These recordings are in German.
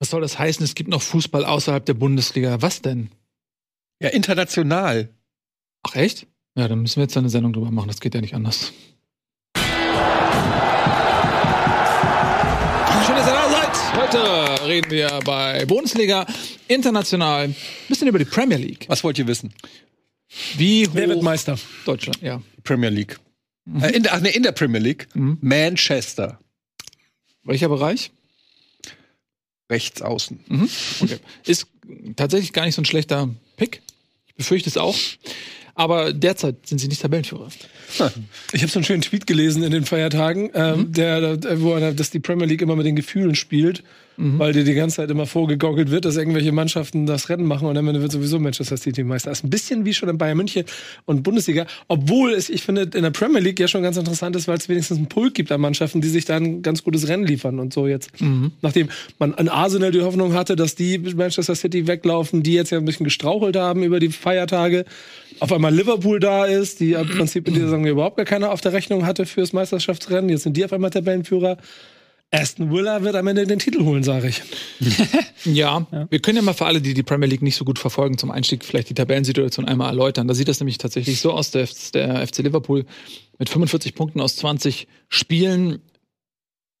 Was soll das heißen? Es gibt noch Fußball außerhalb der Bundesliga. Was denn? Ja, international. Ach echt? Ja, dann müssen wir jetzt eine Sendung drüber machen. Das geht ja nicht anders. Schön, dass ihr da seid. Heute reden wir bei Bundesliga international ein bisschen über die Premier League. Was wollt ihr wissen? Wie hoch Wer wird Meister? Deutschland, ja. Premier League. Äh, in, der- ach nee, in der Premier League. Mhm. Manchester. Welcher Bereich? Rechts außen. Mhm. Okay. Ist tatsächlich gar nicht so ein schlechter Pick. Ich befürchte es auch. Aber derzeit sind sie nicht Tabellenführer. Ich habe so einen schönen Tweet gelesen in den Feiertagen, ähm, der, der, wo einer, dass die Premier League immer mit den Gefühlen spielt, weil dir die ganze Zeit immer vorgegaukelt wird, dass irgendwelche Mannschaften das Rennen machen und am Ende wird sowieso Manchester City Meister. Das ist ein bisschen wie schon in Bayern München und Bundesliga, obwohl es, ich finde, in der Premier League ja schon ganz interessant ist, weil es wenigstens einen Pulk gibt an Mannschaften, die sich da ein ganz gutes Rennen liefern und so jetzt. Nachdem man an Arsenal die Hoffnung hatte, dass die Manchester City weglaufen, die jetzt ja ein bisschen gestrauchelt haben über die Feiertage, auf einmal Liverpool da ist, die im Prinzip in dieser Saison überhaupt gar keiner auf der Rechnung hatte fürs Meisterschaftsrennen. Jetzt sind die auf einmal Tabellenführer. Aston Villa wird am Ende den Titel holen, sage ich. Ja, wir können ja mal für alle, die die Premier League nicht so gut verfolgen, zum Einstieg vielleicht die Tabellensituation einmal erläutern. Da sieht das nämlich tatsächlich so aus, der, der FC Liverpool mit 45 Punkten aus 20 Spielen.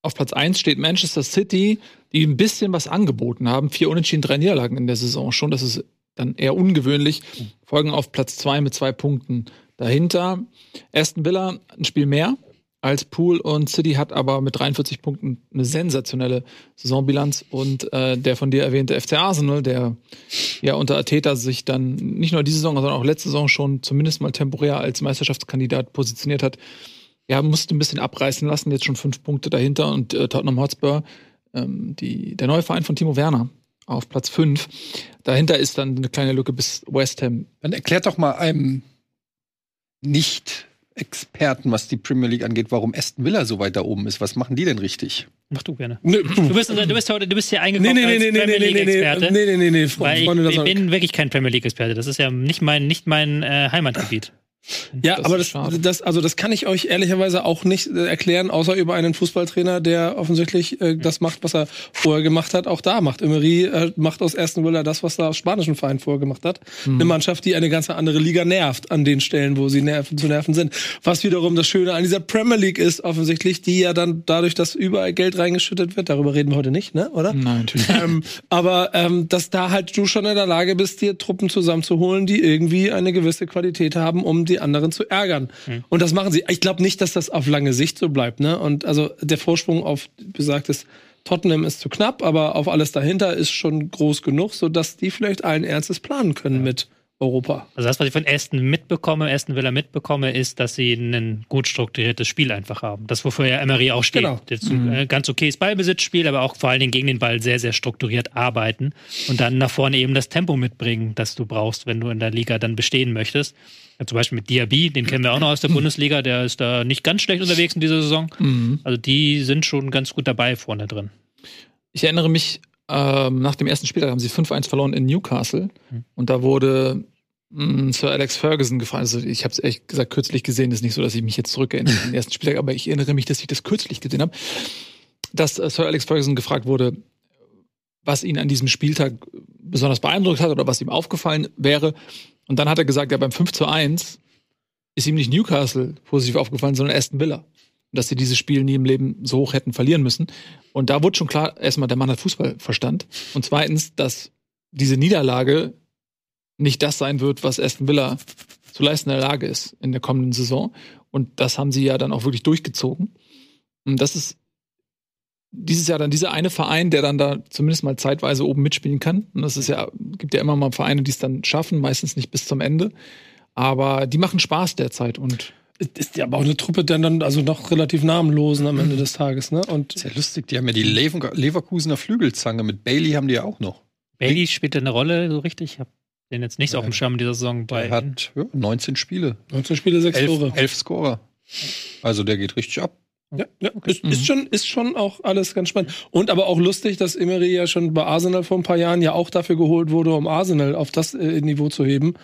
Auf Platz 1 steht Manchester City, die ein bisschen was angeboten haben. Vier Unentschieden, drei Niederlagen in der Saison schon. Das ist dann eher ungewöhnlich. Folgen auf Platz 2 mit zwei Punkten dahinter. Aston Villa ein Spiel mehr als Pool und City hat aber mit 43 Punkten eine sensationelle Saisonbilanz und äh, der von dir erwähnte FC Arsenal, der ja unter Ateta sich dann nicht nur diese Saison, sondern auch letzte Saison schon zumindest mal temporär als Meisterschaftskandidat positioniert hat, ja, musste ein bisschen abreißen lassen, jetzt schon fünf Punkte dahinter und äh, Tottenham Hotspur, ähm, die, der neue Verein von Timo Werner auf Platz fünf. Dahinter ist dann eine kleine Lücke bis West Ham. Dann erklärt doch mal einem Nicht-Experten, was die Premier League angeht, warum Aston Villa so weit da oben ist. Was machen die denn richtig? Mach du gerne. Nee, Du bist, du bist heute, du bist hier nee, eingekommen nee, nee, als nee, nee, Premier nee, League nee, nee, Experte. nee, nee, nee, nee, Fre- Weil ich, Freunde, das ich bin wirklich kein Premier League Experte. Das ist ja nicht mein, nicht mein äh, Heimatgebiet. Ja, Das aber das, das, also das kann ich euch ehrlicherweise auch nicht äh, erklären, außer über einen Fußballtrainer, der offensichtlich äh, das macht, was er vorher gemacht hat, auch da macht. Emery äh, macht aus Aston Villa das, was er aus spanischen Verein vorher gemacht hat. Eine Mannschaft, die eine ganz andere Liga nervt an den Stellen, wo sie nerven, zu nerven sind. Was wiederum das Schöne an dieser Premier League ist, offensichtlich, die ja dann dadurch, dass überall Geld reingeschüttet wird, darüber reden wir heute nicht, ne, oder? Nein, natürlich. ähm, aber ähm, dass da halt du schon in der Lage bist, dir Truppen zusammenzuholen, die irgendwie eine gewisse Qualität haben, um die anderen zu ärgern. Und das machen sie. Ich glaube nicht, dass das auf lange Sicht so bleibt. Ne? Und also der Vorsprung auf besagtes Tottenham ist zu knapp, aber auf alles dahinter ist schon groß genug, sodass die vielleicht allen Ernstes planen können mit Europa. Also das, was ich von Aston mitbekomme, Aston Villa mitbekomme, ist, dass sie ein gut strukturiertes Spiel einfach haben. Das, wofür ja Emery auch steht. Genau. Das ist ein äh, ganz okayes Ballbesitzspiel, aber auch vor allen Dingen gegen den Ball sehr, sehr strukturiert arbeiten und dann nach vorne eben das Tempo mitbringen, das du brauchst, wenn du in der Liga dann bestehen möchtest. Ja, zum Beispiel mit Diaby, den kennen wir auch noch aus der Bundesliga, der ist da nicht ganz schlecht unterwegs in dieser Saison. Mhm. Also die sind schon ganz gut dabei vorne drin. Ich erinnere mich, ähm, nach dem ersten Spieltag haben sie 5-1 verloren in Newcastle. Hm. Und da wurde mh, Sir Alex Ferguson gefragt. Also ich habe es ehrlich gesagt kürzlich gesehen. ist nicht so, dass ich mich jetzt zurückerinnere an den ersten Spieltag, aber ich erinnere mich, dass ich das kürzlich gesehen habe, dass äh, Sir Alex Ferguson gefragt wurde, was ihn an diesem Spieltag besonders beeindruckt hat oder was ihm aufgefallen wäre. Und dann hat er gesagt, ja, beim 5 zu 1 ist ihm nicht Newcastle positiv aufgefallen, sondern Aston Villa. Dass sie dieses Spiel nie im Leben so hoch hätten verlieren müssen. Und da wurde schon klar, erstmal, der Mann hat Fußballverstand. Und zweitens, dass diese Niederlage nicht das sein wird, was Aston Villa zu leisten in der Lage ist in der kommenden Saison. Und das haben sie ja dann auch wirklich durchgezogen. Und das ist dieses Jahr dann dieser eine Verein, der dann da zumindest mal zeitweise oben mitspielen kann. Und das ist ja, gibt ja immer mal Vereine, die es dann schaffen, meistens nicht bis zum Ende. Aber die machen Spaß derzeit und Ist ja aber auch eine Truppe, der dann also noch relativ namenlosen am Ende des Tages, ne? Und Ist ja lustig, die haben ja die Lever Leverkusener Flügelzange. Mit Bailey haben die ja auch noch. Bailey spielt eine Rolle so richtig. Ich habe den jetzt nicht so auf dem Schirm dieser Saison bei. Der hat ja, 19 Spiele, 19 Spiele, 6 Tore. elf, elf Scorer. Also der geht richtig ab. Ja, ja. Ist, ist, schon, ist schon auch alles ganz spannend. Und aber auch lustig, dass Emery ja schon bei Arsenal vor ein paar Jahren ja auch dafür geholt wurde, um Arsenal auf das äh, Niveau zu heben,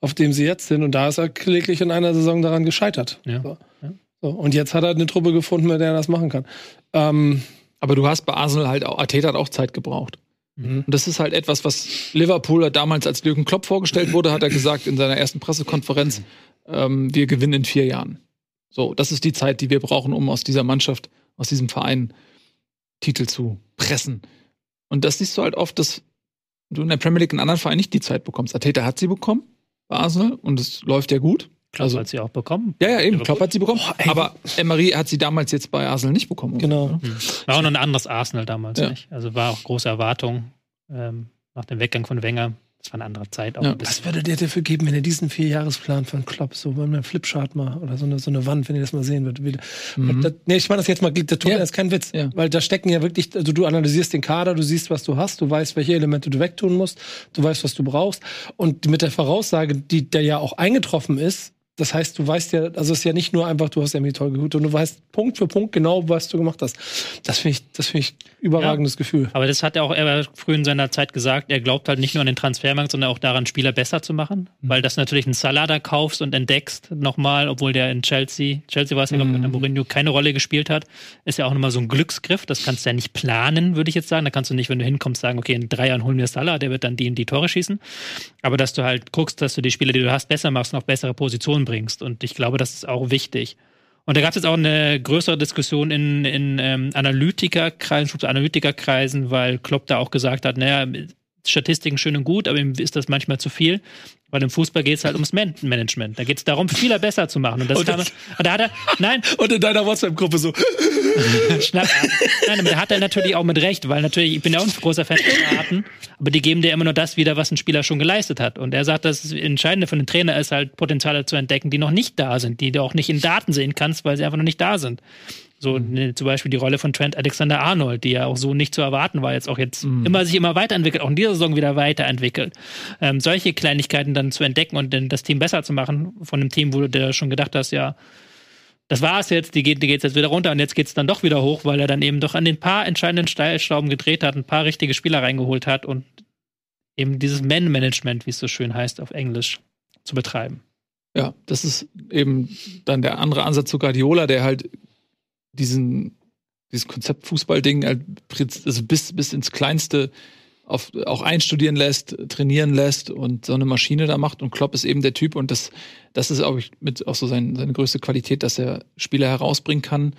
auf dem sie jetzt sind. Und da ist er kläglich in einer Saison daran gescheitert. Ja. So. Ja. So. Und jetzt hat er eine Truppe gefunden, mit der er das machen kann. Ähm, Aber du hast bei Arsenal halt auch, Arteta hat auch Zeit gebraucht. Und das ist halt etwas, was Liverpool damals als Jürgen Klopp vorgestellt wurde, hat er gesagt in seiner ersten Pressekonferenz, ähm, wir gewinnen in vier Jahren. So, das ist die Zeit, die wir brauchen, um aus dieser Mannschaft, aus diesem Verein Titel zu pressen. Und das siehst du halt oft, dass du in der Premier League in anderen Vereinen nicht die Zeit bekommst. Ateta hat sie bekommen bei Arsenal und es läuft ja gut. Klopp also, hat sie auch bekommen. Ja, ja, eben. Klopp hat sie bekommen. Oh, aber Emery hat sie damals jetzt bei Arsenal nicht bekommen. Genau. Mhm. War auch noch ein anderes Arsenal damals, ja. nicht? Also war auch große Erwartung ähm, nach dem Weggang von Wenger. Das war eine andere Zeit. Ja. Was würdet ihr dafür geben, wenn ihr diesen Vierjahresplan von Klopp so bei einem Flipchart mal oder so eine, so eine Wand, wenn ihr das mal sehen würdet? Mhm. Das, nee, ich meine das jetzt mal, der tut ja. ist kein Witz. Ja. Weil da stecken ja wirklich, also du analysierst den Kader, du siehst, was du hast, du weißt, welche Elemente du wegtun musst, du weißt, was du brauchst. Und mit der Voraussage, die da ja auch eingetroffen ist, das heißt, du weißt ja, also es ist ja nicht nur einfach, du hast irgendwie toll gehutet, und du weißt Punkt für Punkt genau, was du gemacht hast. Das finde ich, das finde ich überragendes ja, Gefühl. Aber das hat er auch er früh in seiner Zeit gesagt. Er glaubt halt nicht nur an den Transfermarkt, sondern auch daran, Spieler besser zu machen. Mhm. Weil das natürlich einen Salada kaufst und entdeckst nochmal, obwohl der in Chelsea, Chelsea war es ja, mhm. Mourinho keine Rolle gespielt hat, ist ja auch nochmal so ein Glücksgriff. Das kannst du ja nicht planen, würde ich jetzt sagen. Da kannst du nicht, wenn du hinkommst, sagen, okay, in drei Jahren holen wir Salah, der wird dann die in die Tore schießen. Aber dass du halt guckst, dass du die Spieler, die du hast, besser machst und auf bessere Positionen bringst. Und ich glaube, glaube, das ist auch wichtig. Und da gab es jetzt auch eine größere Diskussion in, in ähm, Analytikerkreisen, Analytikerkreisen, weil Klopp da auch gesagt hat, naja, Statistiken schön und gut, aber ihm ist das manchmal zu viel. Weil im Fußball geht es halt ums Man Management. Da geht es darum, Spieler besser zu machen. Und, das und, kann man, und da hat er, nein. Und in deiner WhatsApp-Gruppe so. Schnapp, nein, aber da hat er natürlich auch mit Recht, weil natürlich, ich bin ja auch ein großer Fan von Daten, aber die geben dir immer nur das wieder, was ein Spieler schon geleistet hat. Und er sagt, das Entscheidende für den Trainer ist halt, Potenziale zu entdecken, die noch nicht da sind, die du auch nicht in Daten sehen kannst, weil sie einfach noch nicht da sind. So mhm. ne, zum Beispiel die Rolle von Trent Alexander Arnold, die ja auch so nicht zu erwarten war, jetzt auch jetzt mhm. immer sich immer weiterentwickelt, auch in dieser Saison wieder weiterentwickelt. Ähm, solche Kleinigkeiten dann zu entdecken und dann das Team besser zu machen, von einem Team, wo du dir schon gedacht hast, ja, das war es jetzt, die geht, die geht jetzt wieder runter und jetzt geht es dann doch wieder hoch, weil er dann eben doch an den paar entscheidenden Steilschrauben gedreht hat, ein paar richtige Spieler reingeholt hat und eben dieses Man-Management, wie es so schön heißt auf Englisch, zu betreiben. Ja, das ist eben dann der andere Ansatz zu Guardiola, der halt diesen, dieses Konzept Fußballding halt also bis, bis ins Kleinste auf, auch einstudieren lässt, trainieren lässt und so eine Maschine da macht. Und Klopp ist eben der Typ und das, das ist auch mit auch so sein, seine größte Qualität, dass er Spieler herausbringen kann,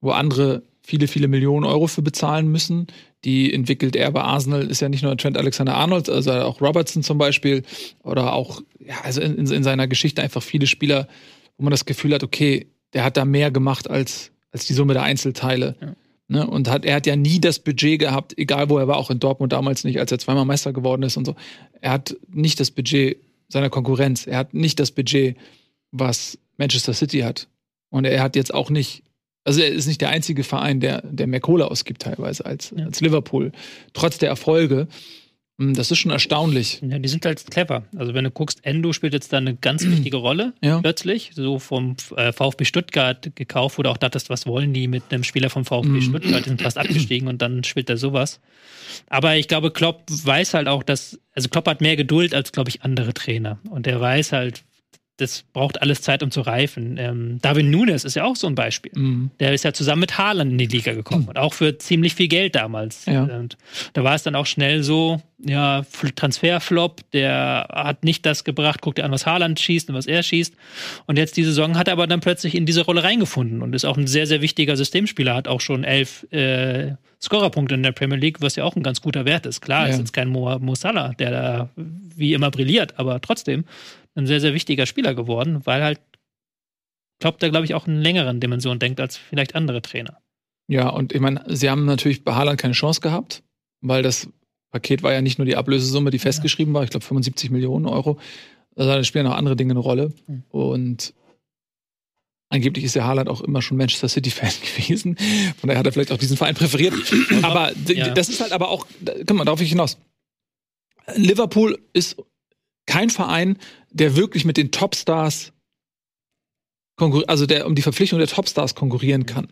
wo andere viele, viele Millionen Euro für bezahlen müssen. Die entwickelt er bei Arsenal, ist ja nicht nur Trent Alexander-Arnold, also auch Robertson zum Beispiel oder auch, ja, also in, in seiner Geschichte einfach viele Spieler, wo man das Gefühl hat, okay, der hat da mehr gemacht als, als die Summe der Einzelteile. Ja. Ne? Und hat, er hat ja nie das Budget gehabt, egal wo er war, auch in Dortmund damals nicht, als er zweimal Meister geworden ist und so. Er hat nicht das Budget seiner Konkurrenz. Er hat nicht das Budget, was Manchester City hat. Und er hat jetzt auch nicht, also er ist nicht der einzige Verein, der, der mehr Kohle ausgibt teilweise als, ja. als Liverpool. Trotz der Erfolge. Hm, das ist schon erstaunlich. Ja, die sind halt clever. Also wenn du guckst, Endo spielt jetzt da eine ganz wichtige Rolle ja. plötzlich. So vom äh, VfB Stuttgart gekauft, wo du auch dachtest, was wollen die mit einem Spieler vom VfB mhm. Stuttgart? Die sind fast abgestiegen und dann spielt er sowas. Aber ich glaube, Klopp weiß halt auch, dass, also Klopp hat mehr Geduld als, glaube ich, andere Trainer. Und er weiß halt, das braucht alles Zeit, um zu reifen. Ähm, Darwin Nunes ist ja auch so ein Beispiel. Mhm. Der ist ja zusammen mit Haaland in die Liga gekommen mhm. und auch für ziemlich viel Geld damals. Ja. Und da war es dann auch schnell so, ja, Transferflop, der hat nicht das gebracht, guckt dir an, was Haaland schießt und was er schießt. Und jetzt diese Saison hat er aber dann plötzlich in diese Rolle reingefunden und ist auch ein sehr, sehr wichtiger Systemspieler, hat auch schon elf äh, Scorerpunkte in der Premier League, was ja auch ein ganz guter Wert ist. Klar, ja. ist jetzt kein Mo, Mo Salah, der da wie immer brilliert, aber trotzdem ein sehr, sehr wichtiger Spieler geworden, weil halt Klopp da, glaube ich, auch in längeren Dimensionen denkt als vielleicht andere Trainer. Ja, und ich meine, sie haben natürlich bei Haaland keine Chance gehabt, weil das Paket war ja nicht nur die Ablösesumme, die festgeschrieben war, ich glaube 75 Millionen Euro. Also da spielen auch andere Dinge eine Rolle. Mhm. Und angeblich ist ja Haaland auch immer schon Manchester City-Fan gewesen. Von daher hat er vielleicht auch diesen Verein präferiert. aber ja. das ist halt aber auch, komm mal, darauf ich hinaus. Liverpool ist kein Verein, der wirklich mit den Topstars also der um die Verpflichtung der Topstars konkurrieren kann.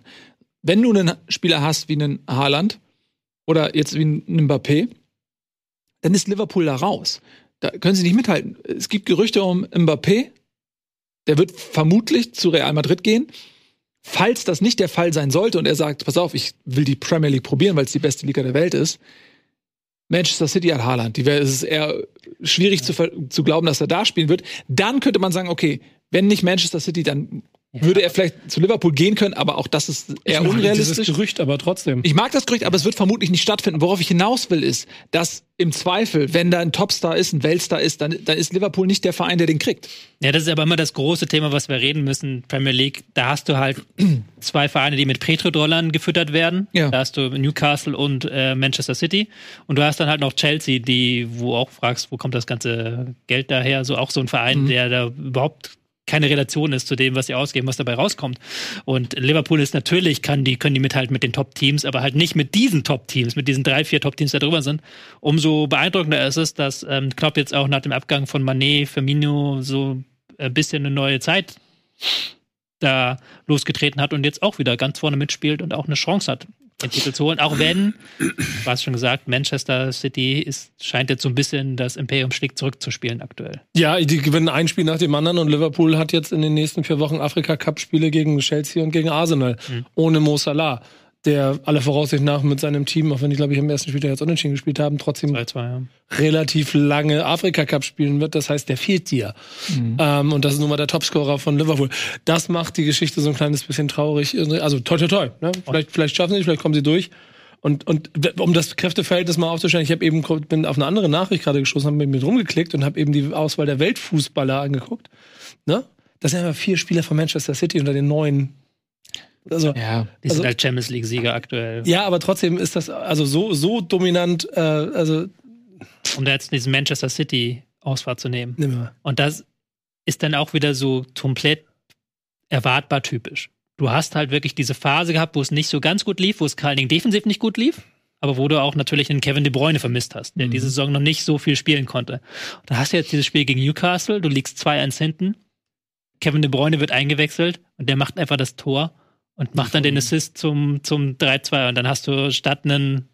Wenn du einen Spieler hast wie einen Haaland oder jetzt wie einen Mbappé, dann ist Liverpool da raus. Da können sie nicht mithalten. Es gibt Gerüchte um Mbappé, der wird vermutlich zu Real Madrid gehen. Falls das nicht der Fall sein sollte und er sagt, pass auf, ich will die Premier League probieren, weil es die beste Liga der Welt ist, Manchester City hat Haaland. Die wäre, es ist eher schwierig zu, zu glauben, dass er da spielen wird. Dann könnte man sagen, okay, wenn nicht Manchester City, dann würde er vielleicht zu Liverpool gehen können, aber auch das ist eher Ich mag unrealistisch. Dieses Gerücht, aber trotzdem. Ich mag das Gerücht, aber es wird vermutlich nicht stattfinden. Worauf ich hinaus will, ist, dass im Zweifel, wenn da ein Topstar ist, ein Weltstar ist, dann, dann ist Liverpool nicht der Verein, der den kriegt. Ja, das ist aber immer das große Thema, was wir reden müssen. Premier League, da hast du halt zwei Vereine, die mit Petrodollarn gefüttert werden. Ja. Da hast du Newcastle und äh, Manchester City. Und du hast dann halt noch Chelsea, die, wo auch fragst, wo kommt das ganze Geld daher? So auch so ein Verein, der da überhaupt keine Relation ist zu dem, was sie ausgeben, was dabei rauskommt. Und Liverpool ist natürlich, kann die, können die mithalten mit den Top-Teams, aber halt nicht mit diesen Top-Teams, mit diesen drei, vier Top-Teams, die da drüber sind. Umso beeindruckender ist es, dass ähm, Klopp jetzt auch nach dem Abgang von Manet, Firmino so ein bisschen eine neue Zeit da losgetreten hat und jetzt auch wieder ganz vorne mitspielt und auch eine Chance hat, den Titel zu holen. Auch wenn, du hast schon gesagt, Manchester City ist, scheint jetzt so ein bisschen das Imperium schlägt zurückzuspielen aktuell. Ja, die gewinnen ein Spiel nach dem anderen und Liverpool hat jetzt in den nächsten vier Wochen Afrika-Cup-Spiele gegen Chelsea und gegen Arsenal. Ohne Mo Salah, der alle Voraussicht nach mit seinem Team, auch wenn die, glaube ich, am ersten Spiel jetzt unentschieden gespielt haben, trotzdem 2-2, ja. relativ lange Afrika-Cup spielen wird. Das heißt, der fehlt dir. Ähm, und das ist nun mal der Topscorer von Liverpool. Das macht die Geschichte so ein kleines bisschen traurig. Also toi toi toi. Ne? Vielleicht, vielleicht schaffen sie es, vielleicht kommen sie durch. Und, und um das Kräfteverhältnis mal aufzustellen, ich habe eben bin auf eine andere Nachricht gerade gestoßen, habe mir rumgeklickt und habe eben die Auswahl der Weltfußballer angeguckt. Ne? Das sind aber vier Spieler von Manchester City unter den neuen. Also, Ja. Die Also- sind halt Champions League-Sieger aktuell. ja, aber trotzdem ist das also so, so dominant. Äh, also, Um da jetzt diesen Manchester City-Ausfahrt zu nehmen. nimm mal. Und das ist dann auch wieder so komplett erwartbar typisch. Du hast halt wirklich diese Phase gehabt, wo es nicht so ganz gut lief, wo es Dingen defensiv nicht gut lief, aber wo du auch natürlich einen Kevin De Bruyne vermisst hast, der diese Saison noch nicht so viel spielen konnte. Und da hast du jetzt dieses Spiel gegen Newcastle, du liegst 2-1 hinten, Kevin De Bruyne wird eingewechselt und der macht einfach das Tor und macht dann den Assist zum, zum 3-2 und dann hast du statt einen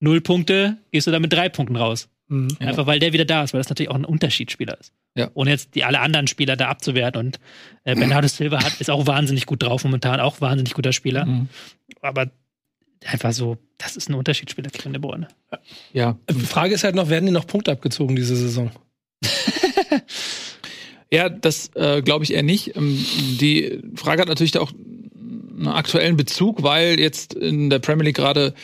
Null Punkte, gehst du da mit drei Punkten raus. Mhm. Ja. Einfach weil der wieder da ist, weil das natürlich auch ein Unterschiedsspieler ist. Ja. Ohne jetzt die alle anderen Spieler da abzuwerten. Und äh, Bernardo Silva hat, ist auch wahnsinnig gut drauf momentan, auch wahnsinnig guter Spieler. Mhm. Aber einfach so, das ist ein Unterschiedsspieler, Kevin De Bruyne. Ja. Die Frage ist halt noch, werden die noch Punkte abgezogen diese Saison? Ja, das äh, glaube ich eher nicht. Ähm, die Frage hat natürlich auch einen aktuellen Bezug, weil jetzt in der Premier League gerade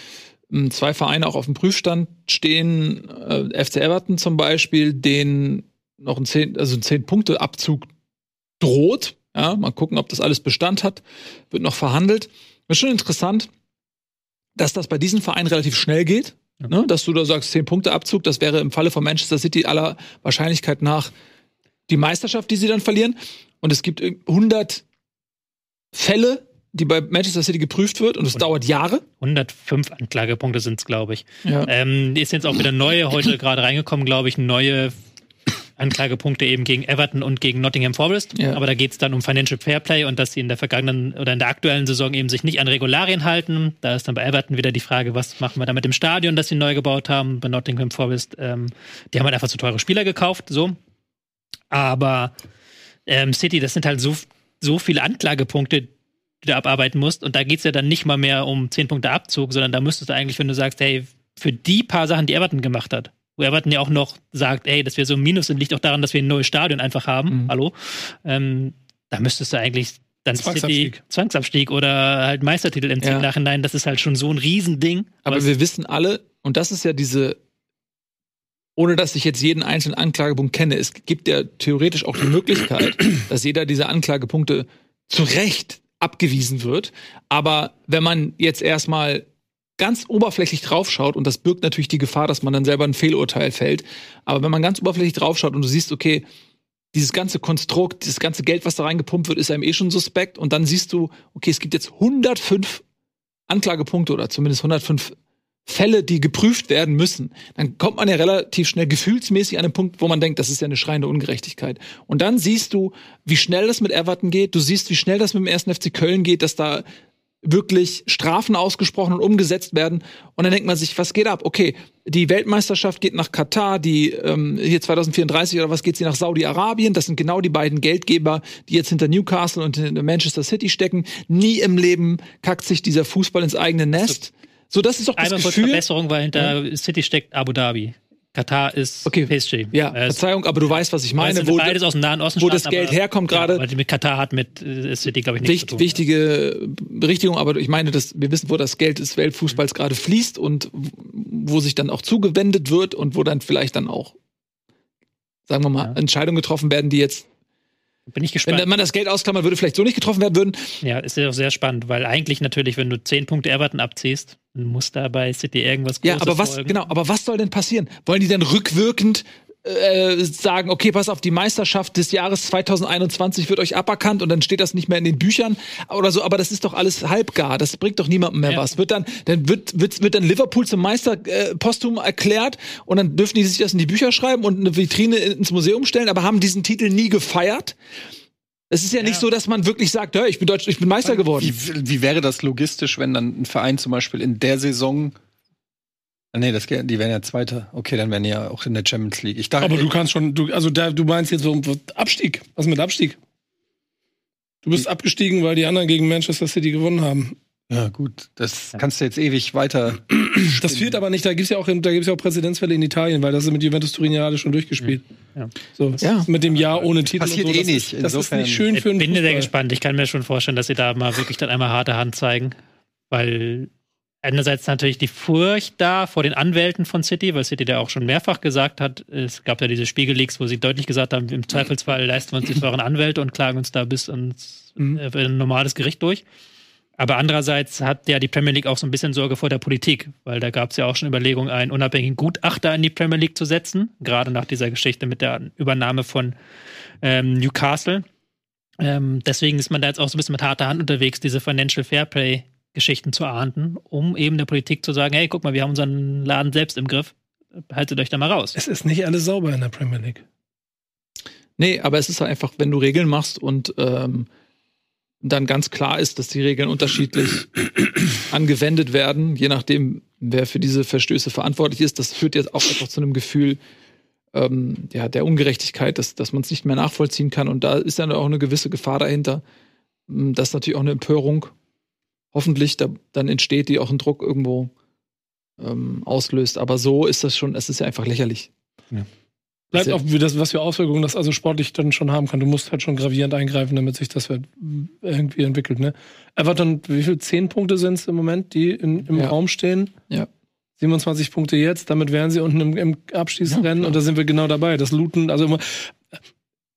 ähm, zwei Vereine auch auf dem Prüfstand stehen. Äh, FC Everton zum Beispiel, den noch ein 10, also ein 10-Punkte-Abzug droht. Ja, mal gucken, ob das alles Bestand hat. Wird noch verhandelt. Ist schon interessant, dass das bei diesen Vereinen relativ schnell geht. Ne? Dass du da sagst, 10-Punkte-Abzug, das wäre im Falle von Manchester City aller Wahrscheinlichkeit nach die Meisterschaft, die sie dann verlieren. Und es gibt 100 Fälle, die bei Manchester City geprüft wird und es dauert Jahre. 105 Anklagepunkte sind es, glaube ich. Ja. Ähm, ist jetzt auch wieder neue, heute gerade reingekommen, glaube ich, neue Anklagepunkte eben gegen Everton und gegen Nottingham Forest. Ja. Aber da geht es dann um Financial Fairplay und dass sie in der vergangenen oder in der aktuellen Saison eben sich nicht an Regularien halten. Da ist dann bei Everton wieder die Frage, was machen wir da mit dem Stadion, das sie neu gebaut haben. Bei Nottingham Forest, ähm, die haben halt einfach zu teure Spieler gekauft, so. Aber ähm, City, das sind halt so, so viele Anklagepunkte, die du abarbeiten musst. Und da geht's ja dann nicht mal mehr um 10 Punkte Abzug, sondern da müsstest du eigentlich, wenn du sagst, hey, für die paar Sachen, die Everton gemacht hat, wo Everton ja auch noch sagt, ey, dass wir so ein Minus sind, liegt auch daran, dass wir ein neues Stadion einfach haben. Mhm. Hallo. Ähm, da müsstest du eigentlich dann City Zwangsabstieg. Zwangsabstieg oder halt Meistertitel im Ja. Nachhinein. Das ist halt schon so ein Riesending. Aber wir wissen alle, und das ist ja diese, ohne dass ich jetzt jeden einzelnen Anklagepunkt kenne, es gibt ja theoretisch auch die Möglichkeit, dass jeder dieser Anklagepunkte zu Recht abgewiesen wird. Aber wenn man jetzt erstmal ganz oberflächlich draufschaut, und das birgt natürlich die Gefahr, dass man dann selber ein Fehlurteil fällt, aber wenn man ganz oberflächlich draufschaut und du siehst, okay, dieses ganze Konstrukt, dieses ganze Geld, was da reingepumpt wird, ist einem eh schon suspekt. Und dann siehst du, okay, es gibt jetzt 105 Anklagepunkte oder zumindest 105 Fälle, die geprüft werden müssen. Dann kommt man ja relativ schnell gefühlsmäßig an den Punkt, wo man denkt, das ist ja eine schreiende Ungerechtigkeit. Und dann siehst du, wie schnell das mit Everton geht. Du siehst, wie schnell das mit dem ersten FC Köln geht, dass da wirklich Strafen ausgesprochen und umgesetzt werden. Und dann denkt man sich, was geht ab? Okay, die Weltmeisterschaft geht nach Katar, die ähm, hier 2034 oder was geht sie nach Saudi-Arabien. Das sind genau die beiden Geldgeber, die jetzt hinter Newcastle und hinter Manchester City stecken. Nie im Leben kackt sich dieser Fußball ins eigene Nest. So, das ist doch das Einmal Gefühl. Verbesserung, weil hinter City steckt Abu Dhabi. Katar ist Okay. PSG. Ja, Äh, Verzeihung, aber du weißt, was ich weil meine. sind Wo, beides aus dem Nahen Osten wo das Geld herkommt Ja, gerade. aber die mit Katar hat mit äh, City, glaube ich, nichts Wicht, zu tun. wichtige Berichtigung, aber ich meine, dass wir wissen, wo das Geld des Weltfußballs gerade fließt und wo sich dann auch zugewendet wird und wo dann vielleicht dann auch, sagen wir mal, Ja. Entscheidungen getroffen werden, die jetzt, Bin ich wenn gespannt. man das Geld ausklammern würde, vielleicht so nicht getroffen werden würden. Ja, ist ja auch sehr spannend, weil eigentlich natürlich, wenn du 10 Punkte Everton abziehst, dann muss da bei City irgendwas Ja, Großes aber was, folgen. genau, aber was soll denn passieren? Wollen die dann rückwirkend äh, sagen, okay, pass auf, die Meisterschaft des Jahres 2021 wird euch aberkannt und dann steht das nicht mehr in den Büchern oder so, aber das ist doch alles halbgar, das bringt doch niemandem mehr Ja. was. Wird dann, dann wird, wird, wird dann Liverpool zum Meister äh, posthum erklärt und dann dürfen die sich das in die Bücher schreiben und eine Vitrine ins Museum stellen, aber haben diesen Titel nie gefeiert. Es ist ja, nicht so, dass man wirklich sagt, ja, ich bin Deutsch, ich bin Meister geworden. Wie, wie wäre das logistisch, wenn dann ein Verein zum Beispiel in der Saison. Ah, nee, das, die wären ja Zweiter. Okay, dann wären die ja auch in der Champions League. Ich dachte, Aber du kannst schon, du, also da, du meinst jetzt so Abstieg. Was mit Abstieg? Du bist abgestiegen, weil die anderen gegen Manchester City gewonnen haben. ja gut, das kannst du jetzt ewig weiter. Das führt aber nicht, da gibt's ja auch, da gibt's ja auch Präzedenzfälle in Italien, weil das ist mit Juventus Turin ja alles schon durchgespielt. Ja. So, Ja. mit dem Jahr ohne Titel. Passiert und so, eh das nicht. Ist, das ist Insofern- nicht schön Ich für einen bin sehr Fußball. gespannt. Ich kann mir schon vorstellen, dass sie da mal wirklich dann einmal harte Hand zeigen, weil einerseits natürlich die Furcht da vor den Anwälten von City, weil City da auch schon mehrfach gesagt hat, es gab ja diese Spiegelleaks, wo sie deutlich gesagt haben, im Zweifelsfall leisten wir uns die teuren Anwälte und klagen uns da bis ans Mhm. äh, ein normales Gericht durch. Aber andererseits hat ja die Premier League auch so ein bisschen Sorge vor der Politik, weil da gab es ja auch schon Überlegungen, einen unabhängigen Gutachter in die Premier League zu setzen, gerade nach dieser Geschichte mit der Übernahme von ähm, Newcastle. Ähm, deswegen ist man da jetzt auch so ein bisschen mit harter Hand unterwegs, diese Financial Fairplay Geschichten zu ahnden, um eben der Politik zu sagen, hey, guck mal, wir haben unseren Laden selbst im Griff, haltet euch da mal raus. Es ist nicht alles sauber in der Premier League. Nee, aber es ist halt einfach, wenn du Regeln machst und ähm, dann ganz klar ist, dass die Regeln unterschiedlich angewendet werden, je nachdem, wer für diese Verstöße verantwortlich ist, das führt jetzt auch einfach zu einem Gefühl ähm, ja, der Ungerechtigkeit, dass, dass man es nicht mehr nachvollziehen kann. Und da ist dann auch eine gewisse Gefahr dahinter, m, dass natürlich auch eine Empörung hoffentlich da, dann entsteht, die auch einen Druck irgendwo ähm, auslöst. Aber so ist das schon, es ist ja einfach lächerlich. Bleibt Sehr- auch, wie das, was für Auswirkungen das also sportlich dann schon haben kann. Du musst halt schon gravierend eingreifen, damit sich das halt irgendwie entwickelt. Ne? Everton, wie viel? Zehn Punkte sind es im Moment, die in, im Ja. Raum stehen? Ja. 27 Punkte jetzt, damit wären sie unten im, im Abschießrennen Ja, und da sind wir genau dabei. Das Looten, also immer.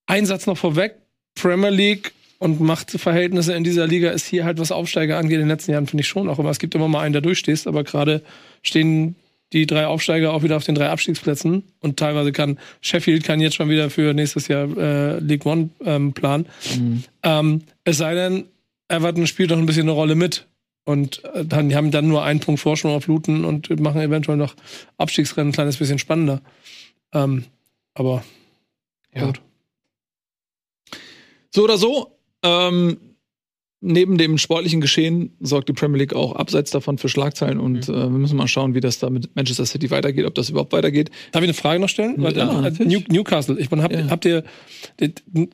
Ein Satz noch vorweg: Premier League und Machtverhältnisse in dieser Liga ist hier halt, was Aufsteiger angeht, in den letzten Jahren finde ich schon auch immer. Es gibt immer mal einen, der durchstehst, aber gerade stehen die drei Aufsteiger auch wieder auf den drei Abstiegsplätzen und teilweise kann Sheffield kann jetzt schon wieder für nächstes Jahr äh, League One ähm, planen. Ähm, es sei denn, Everton spielt noch ein bisschen eine Rolle mit. Und äh, dann die haben dann nur einen Punkt Vorsprung auf Luton und machen eventuell noch Abstiegsrennen ein kleines bisschen spannender. Ähm, aber Ja. Gut. So oder so, ähm, neben dem sportlichen Geschehen sorgt die Premier League auch abseits davon für Schlagzeilen und äh, wir müssen mal schauen, wie das da mit Manchester City weitergeht, ob das überhaupt weitergeht. darf ich eine Frage noch stellen? Weil, Ja, äh. New, Newcastle, ich meine, habt, Ja. habt ihr,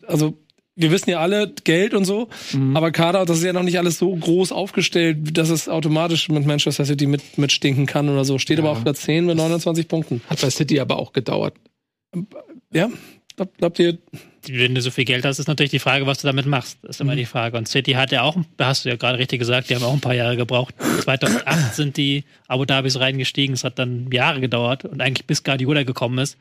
also wir wissen ja alle Geld und so, Mhm. aber Kader, das ist ja noch nicht alles so groß aufgestellt, dass es automatisch mit Manchester City mit, mitstinken kann oder so. Steht aber Ja. auf Platz 10 mit 29 Punkten. Hat bei City aber auch gedauert. Ja? Glaubt, glaubt ihr, wenn du so viel Geld hast, ist natürlich die Frage, was du damit machst. Das ist immer die Frage. Und City hat ja auch, da hast du ja gerade richtig gesagt, die haben auch ein paar Jahre gebraucht. 2008 sind die Abu Dhabis reingestiegen. Es hat dann Jahre gedauert und eigentlich bis Guardiola gekommen ist,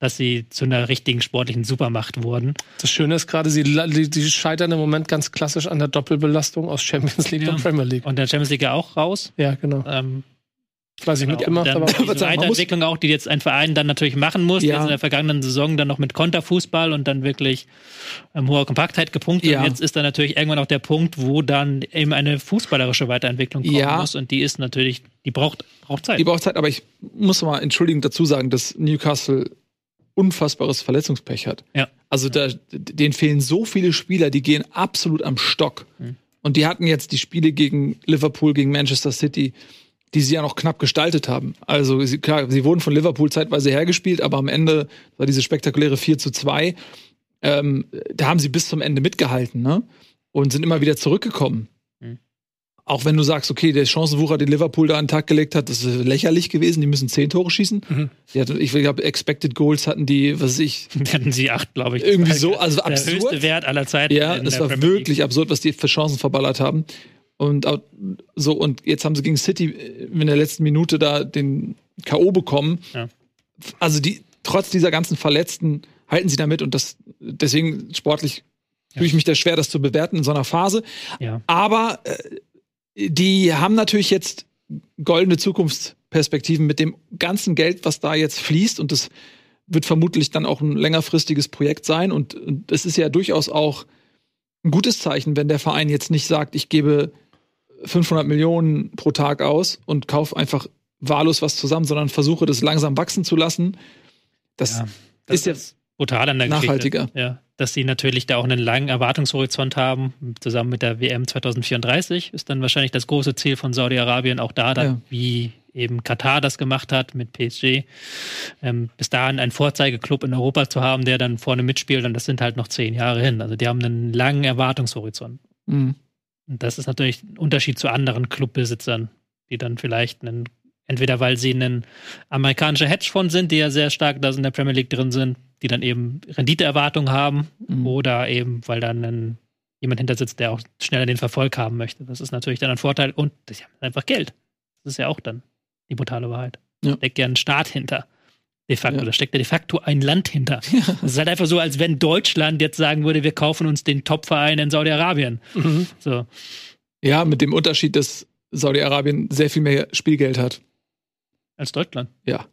dass sie zu einer richtigen sportlichen Supermacht wurden. Das Schöne ist gerade, sie, die, die scheitern im Moment ganz klassisch an der Doppelbelastung aus Champions League Ja. und Premier League. Und der Champions League ja auch raus. Ja, genau. Ähm, Fleißig Genau. mitgemacht, aber diese sagen, Weiterentwicklung auch, die jetzt ein Verein dann natürlich machen muss. Ja. Jetzt in der vergangenen Saison dann noch mit Konterfußball und dann wirklich ähm, hoher Kompaktheit gepunktet. Ja. Und jetzt ist dann natürlich irgendwann auch der Punkt, wo dann eben eine fußballerische Weiterentwicklung kommen Ja. muss. Und die ist natürlich, die braucht, braucht Zeit. Die braucht Zeit, aber ich muss mal entschuldigend dazu sagen, dass Newcastle unfassbares Verletzungspech hat. Ja. Also da, denen fehlen so viele Spieler, die gehen absolut am Stock. Und die hatten jetzt die Spiele gegen Liverpool, gegen Manchester City, die sie ja noch knapp gestaltet haben. Also sie, klar, sie wurden von Liverpool zeitweise hergespielt, aber am Ende war diese spektakuläre 4 zu 2. Ähm, da haben sie bis zum Ende mitgehalten, ne? Und sind immer wieder zurückgekommen. Mhm. auch wenn du sagst, okay, der Chancenwucher, den Liverpool da an den Tag gelegt hat, das ist lächerlich gewesen. Die müssen zehn Tore schießen. Mhm. Hatten, ich glaube, Expected Goals hatten die, was weiß ich, hatten sie acht, glaube ich. Irgendwie so, also der absurd. höchste Wert aller Zeiten. Ja, das der war wirklich absurd, was die für Chancen verballert haben. Und so, und jetzt haben sie gegen City in der letzten Minute da den K.O. bekommen. Ja. Also die, trotz dieser ganzen Verletzten halten sie damit und das, deswegen sportlich tue ich mich da schwer, das zu bewerten in so einer Phase. Ja. Aber äh, die haben natürlich jetzt goldene Zukunftsperspektiven mit dem ganzen Geld, was da jetzt fließt. Und das wird vermutlich dann auch ein längerfristiges Projekt sein. Und es ist ja durchaus auch ein gutes Zeichen, wenn der Verein jetzt nicht sagt, ich gebe 500 Millionen pro Tag aus und kaufe einfach wahllos was zusammen, sondern versuche das langsam wachsen zu lassen. Das Ja, ist jetzt brutal an der Nachhaltiger. Geschichte. Ja, dass sie natürlich da auch einen langen Erwartungshorizont haben. Zusammen mit der WM 2034 ist dann wahrscheinlich das große Ziel von Saudi-Arabien auch da, dann, Ja. wie eben Katar das gemacht hat mit PSG. Ähm, bis dahin einen Vorzeigeklub in Europa zu haben, der dann vorne mitspielt, und das sind halt noch zehn Jahre hin. Also die haben einen langen Erwartungshorizont. mh, Und das ist natürlich ein Unterschied zu anderen Clubbesitzern, die dann vielleicht einen, entweder weil sie ein amerikanischer Hedgefonds sind, die ja sehr stark da in der Premier League drin sind, die dann eben Renditeerwartungen haben, Mhm. oder eben weil dann ein, jemand hinter sitzt, der auch schneller den Verfolg haben möchte. Das ist natürlich dann ein Vorteil und die haben einfach Geld. Das ist ja auch dann die brutale Wahrheit. Ja. Da steckt ja ein Staat hinter. De facto, Ja. da steckt ja de facto ein Land hinter. Das ist halt einfach so, als wenn Deutschland jetzt sagen würde, wir kaufen uns den Topverein in Saudi-Arabien. Mhm. So. ja, mit dem Unterschied, dass Saudi-Arabien sehr viel mehr Spielgeld hat. Als Deutschland. Ja.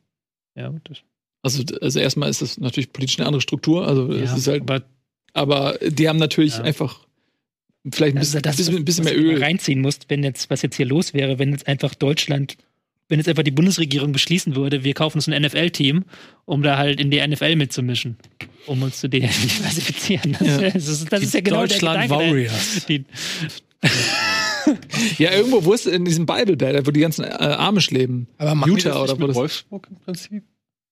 Ja, gut. Also, also erstmal ist das natürlich politisch eine andere Struktur. Also es ja, ist halt, aber aber die haben natürlich Ja. einfach vielleicht ein das bisschen, ist das, bisschen, ein bisschen mehr Öl. reinziehen musst, wenn jetzt, was jetzt hier los wäre, wenn jetzt einfach Deutschland, wenn jetzt einfach die Bundesregierung beschließen würde, wir kaufen uns ein NFL-Team, um da halt in die NFL mitzumischen, um uns zu diversifizieren. Das, Ja. das ist, das ist ja genau Deutschland der Gedanke, Warriors. Die, Ja, irgendwo, wo ist in diesem Bible Belt, wo die ganzen äh, Amish leben? Aber machen Utah oder nicht wo mit das- Wolfsburg im Prinzip?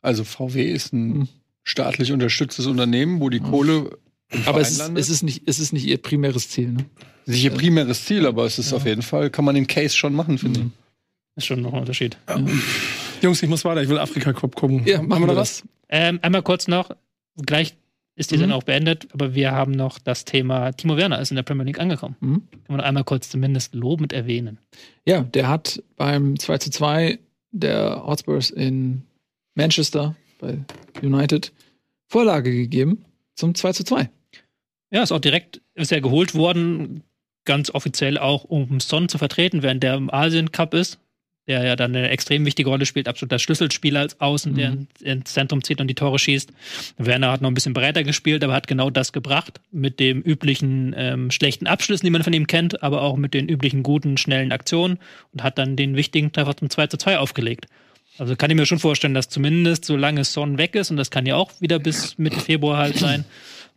Also VW ist ein Mhm. staatlich unterstütztes Unternehmen, wo die Kohle im Aber es ist, es, ist nicht, es ist nicht ihr primäres Ziel. Ne? nicht ihr primäres Ziel, aber es ist auf jeden Fall, kann man den Case schon machen, finde ich. Mhm. Ist schon noch ein Unterschied. Jungs, ich muss weiter, ich will Afrika-Cup gucken. Ja, machen wir noch das. Ähm, einmal kurz noch, gleich ist die Mhm. Sendung auch beendet, aber wir haben noch das Thema, Timo Werner ist in der Premier League angekommen. Mhm. Kann man noch einmal kurz zumindest lobend erwähnen. Ja, der hat beim 2 zu 2 der Hotspurs in Manchester bei United Vorlage gegeben zum 2 zu 2. Ja, ist auch direkt, ist ja geholt worden, ganz offiziell auch, um Son zu vertreten, während der im Asien Cup ist, der ja dann eine extrem wichtige Rolle spielt, absoluter Schlüsselspieler als Außen, der Mhm. ins- ins Zentrum zieht und die Tore schießt. Werner hat noch ein bisschen breiter gespielt, aber hat genau das gebracht, mit dem üblichen ähm, schlechten Abschlüssen, die man von ihm kennt, aber auch mit den üblichen guten, schnellen Aktionen und hat dann den wichtigen Treffer zum 2 zu 2 aufgelegt. Also kann ich mir schon vorstellen, dass zumindest solange Son weg ist, und das kann ja auch wieder bis Mitte Februar halt sein,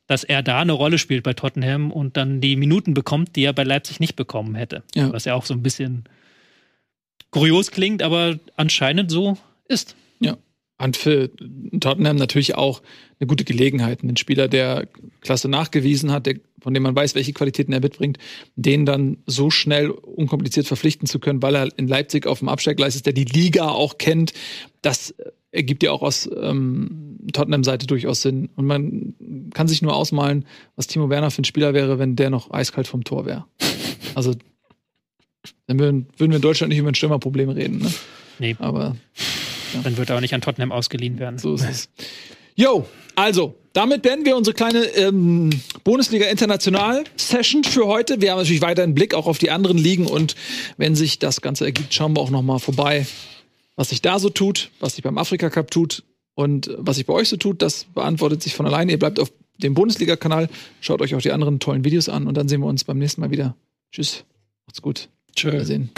dass er da eine Rolle spielt bei Tottenham und dann die Minuten bekommt, die er bei Leipzig nicht bekommen hätte. Ja. Was ja auch so ein bisschen kurios klingt, aber anscheinend so ist. Und für Tottenham natürlich auch eine gute Gelegenheit. Ein Spieler, der Klasse nachgewiesen hat, der, von dem man weiß, welche Qualitäten er mitbringt, den dann so schnell unkompliziert verpflichten zu können, weil er in Leipzig auf dem Absteiggleis ist, der die Liga auch kennt. Das ergibt ja auch aus ähm, Tottenham-Seite durchaus Sinn. Und man kann sich nur ausmalen, was Timo Werner für ein Spieler wäre, wenn der noch eiskalt vom Tor wäre. Also dann würden, würden wir in Deutschland nicht über ein Stürmerproblem reden. Ne? Nee, Aber dann wird er auch nicht an Tottenham ausgeliehen werden. so ist es. Jo, also, damit beenden wir unsere kleine ähm, Bundesliga International Session für heute. Wir haben natürlich weiter einen Blick auch auf die anderen Ligen und wenn sich das Ganze ergibt, schauen wir auch noch mal vorbei, was sich da so tut, was sich beim Afrika Cup tut und was sich bei euch so tut. Das beantwortet sich von alleine. Ihr bleibt auf dem Bundesliga-Kanal, schaut euch auch die anderen tollen Videos an und dann sehen wir uns beim nächsten Mal wieder. Tschüss, macht's gut. Tschö. Wiedersehen.